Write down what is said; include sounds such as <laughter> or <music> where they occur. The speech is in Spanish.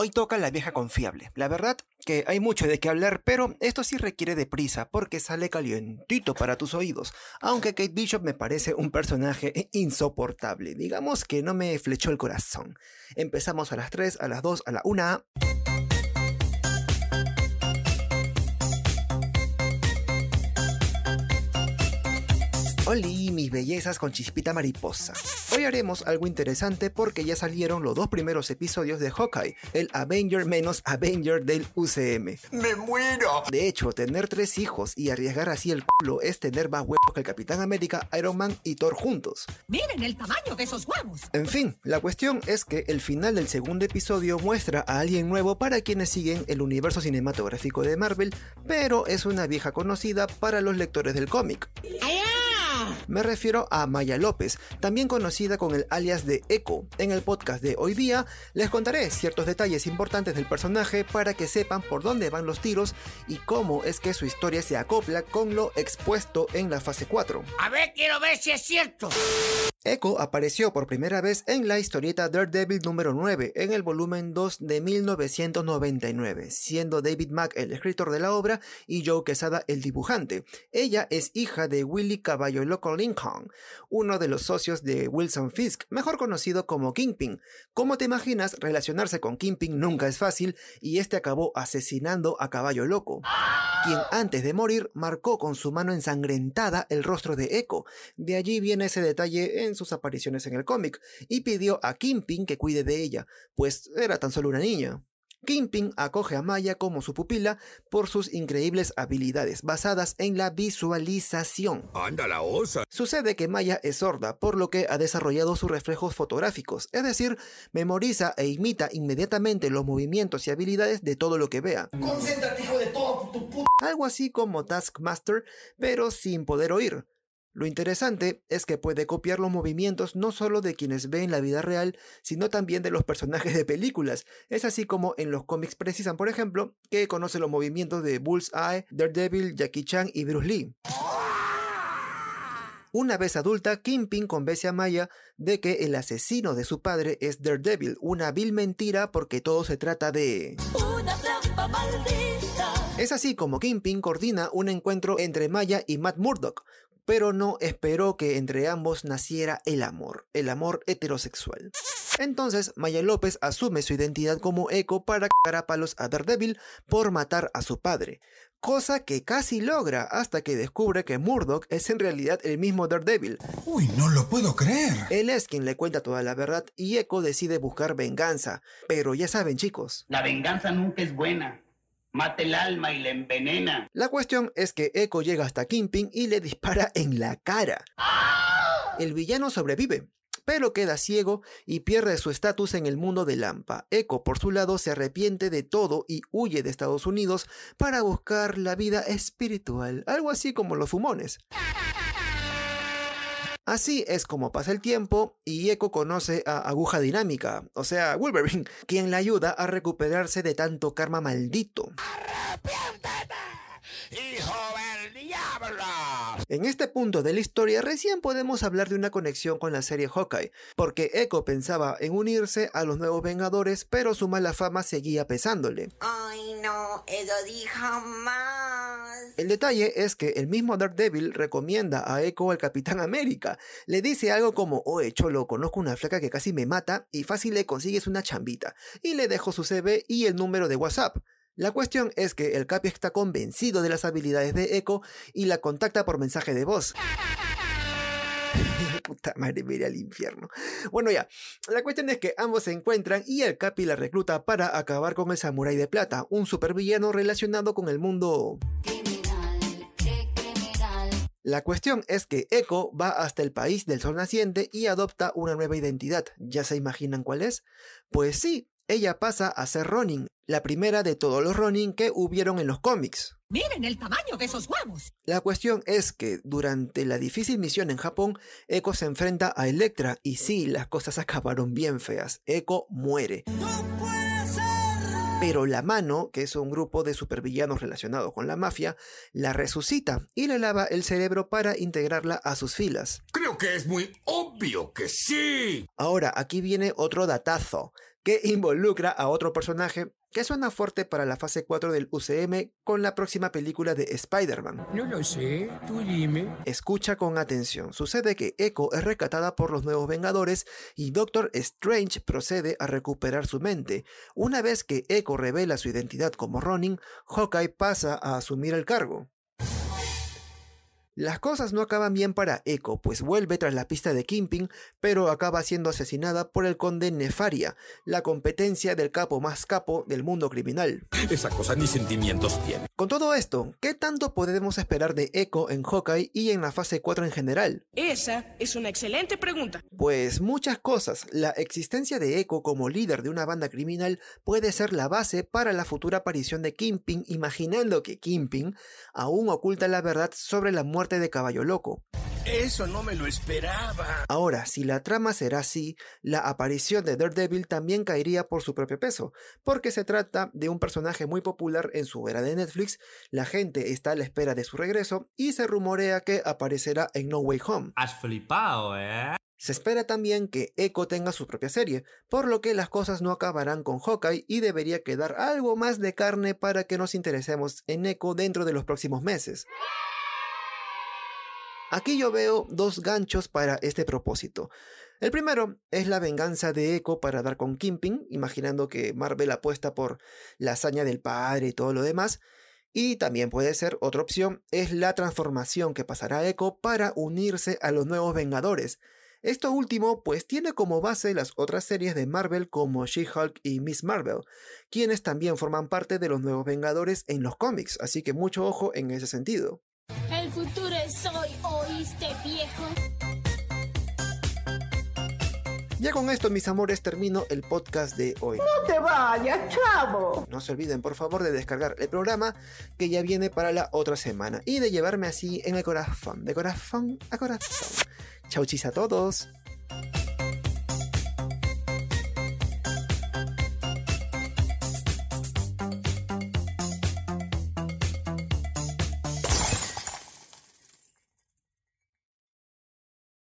Hoy toca la vieja confiable. La verdad que hay mucho de qué hablar, pero esto sí requiere de prisa porque sale calientito para tus oídos. Aunque Kate Bishop me parece un personaje insoportable. Digamos que no me flechó el corazón. Empezamos a las 3, a las 2, a la 1. Hola, mis bellezas con chispita mariposa. Hoy haremos algo interesante porque ya salieron los dos primeros episodios de Hawkeye, el Avenger menos Avenger del UCM. ¡Me muero! De hecho, tener tres hijos y arriesgar así el culo es tener más huevos que el Capitán América, Iron Man y Thor juntos. ¡Miren el tamaño de esos huevos! En fin, la cuestión es que el final del segundo episodio muestra a alguien nuevo para quienes siguen el universo cinematográfico de Marvel, pero es una vieja conocida para los lectores del cómic. Me refiero a Maya López, también conocida con el alias de Echo. En el podcast de hoy día les contaré ciertos detalles importantes del personaje para que sepan por dónde van los tiros y cómo es que su historia se acopla con lo expuesto en la fase 4. A ver, quiero ver si es cierto. Echo apareció por primera vez en la historieta Daredevil número 9 en el volumen 2 de 1999, siendo David Mack el escritor de la obra y Joe Quesada el dibujante. Ella es hija de Willy Caballo Loco Lincoln, uno de los socios de Wilson Fisk, mejor conocido como Kingpin. Como te imaginas, relacionarse con Kingpin nunca es fácil y este acabó asesinando a Caballo Loco, quien antes de morir marcó con su mano ensangrentada el rostro de Echo. De allí viene ese detalle en sus apariciones en el cómic y pidió a Kingpin que cuide de ella, pues era tan solo una niña. Kingpin acoge a Maya como su pupila por sus increíbles habilidades basadas en la visualización. ¡Anda la osa! Sucede que Maya es sorda, por lo que ha desarrollado sus reflejos fotográficos, es decir, memoriza e imita inmediatamente los movimientos y habilidades de todo lo que vea. ¡Concéntrate, hijo de todo tu puta! Algo así como Taskmaster, pero sin poder oír. Lo interesante es que puede copiar los movimientos no solo de quienes ven la vida real, sino también de los personajes de películas. Es así como en los cómics precisan, por ejemplo, que conoce los movimientos de Bullseye, Daredevil, Jackie Chan y Bruce Lee. Una vez adulta, Kingpin convence a Maya de que el asesino de su padre es Daredevil, una vil mentira porque todo se trata de... Una trampa maldita. Es así como Kingpin coordina un encuentro entre Maya y Matt Murdock, pero no esperó que entre ambos naciera el amor, el amor heterosexual. Entonces, Maya López asume su identidad como Echo para cagar a palos a Daredevil por matar a su padre, cosa que casi logra hasta que descubre que Murdoch es en realidad el mismo Daredevil. ¡Uy, no lo puedo creer! Él es quien le cuenta toda la verdad y Echo decide buscar venganza, pero ya saben chicos, La venganza nunca es buena. Mata el alma y la envenena. La cuestión es que Echo llega hasta Kingpin y le dispara <laughs> en la cara. El villano sobrevive, pero queda ciego y pierde su estatus en el mundo de Lampa. Echo, por su lado, se arrepiente de todo y huye de Estados Unidos para buscar la vida espiritual, algo así como los fumones. Así es como pasa el tiempo y Echo conoce a Aguja Dinámica, o sea, Wolverine, quien le ayuda a recuperarse de tanto karma maldito. ¡Hijo del diablo! En este punto de la historia recién podemos hablar de una conexión con la serie Hawkeye, porque Echo pensaba en unirse a los nuevos Vengadores, pero su mala fama seguía pesándole. Ay, no, eso dijo más. El detalle es que el mismo Daredevil recomienda a Echo al Capitán América. Le dice algo como, oye cholo, conozco una flaca que casi me mata y fácil le consigues una chambita. Y le dejo su CV y el número de WhatsApp. La cuestión es que el Capi está convencido de las habilidades de Echo y la contacta por mensaje de voz. <laughs> Puta madre, me iré al infierno. Bueno, ya. La cuestión es que ambos se encuentran y el Capi la recluta para acabar con el Samurai de Plata, un supervillano relacionado con el mundo. La cuestión es que Echo va hasta el país del sol naciente y adopta una nueva identidad. ¿Ya se imaginan cuál es? Pues sí, ella pasa a ser Ronin, la primera de todos los Ronin que hubieron en los cómics. ¡Miren el tamaño de esos huevos! La cuestión es que durante la difícil misión en Japón, Echo se enfrenta a Elektra y sí, las cosas acabaron bien feas. Echo muere. Pero la mano, que es un grupo de supervillanos relacionados con la mafia, la resucita y le lava el cerebro para integrarla a sus filas. Creo que es muy obvio que sí. Ahora, aquí viene otro datazo. que involucra a otro personaje que suena fuerte para la fase 4 del UCM con la próxima película de Spider-Man. No lo sé, tú dime. Escucha con atención. Sucede que Echo es rescatada por los nuevos Vengadores y Doctor Strange procede a recuperar su mente. Una vez que Echo revela su identidad como Ronin, Hawkeye pasa a asumir el cargo. Las cosas no acaban bien para Echo, pues vuelve tras la pista de Kimping, pero acaba siendo asesinada por el conde Nefaria, la competencia del capo más capo del mundo criminal. Esa cosa ni sentimientos tiene. Con todo esto, ¿qué tanto podemos esperar de Echo en Hawkeye y en la fase 4 en general? Esa es una excelente pregunta. Pues muchas cosas. La existencia de Echo como líder de una banda criminal puede ser la base para la futura aparición de Kimping, imaginando que Kimping aún oculta la verdad sobre la muerte de Caballo Loco. Eso no me lo esperaba. Ahora, si la trama será así, la aparición de Daredevil también caería por su propio peso, porque se trata de un personaje muy popular en su era de Netflix, la gente está a la espera de su regreso y se rumorea que aparecerá en No Way Home. Has flipado, ¿eh? Se espera también que Echo tenga su propia serie, por lo que las cosas no acabarán con Hawkeye y debería quedar algo más de carne para que nos interesemos en Echo dentro de los próximos meses. Aquí yo veo dos ganchos para este propósito. El primero es la venganza de Echo para dar con Kimping, imaginando que Marvel apuesta por la hazaña del padre y todo lo demás. Y también puede ser otra opción, es la transformación que pasará Echo para unirse a los nuevos Vengadores. Esto último pues tiene como base las otras series de Marvel como She-Hulk y Miss Marvel, quienes también forman parte de los nuevos Vengadores en los cómics, así que mucho ojo en ese sentido. El futuro Ya con esto, mis amores, termino el podcast de hoy. No te vayas, chavo. No se olviden, por favor, de descargar el programa que ya viene para la otra semana y de llevarme así en el corazón, de corazón a corazón. Chau chis a todos.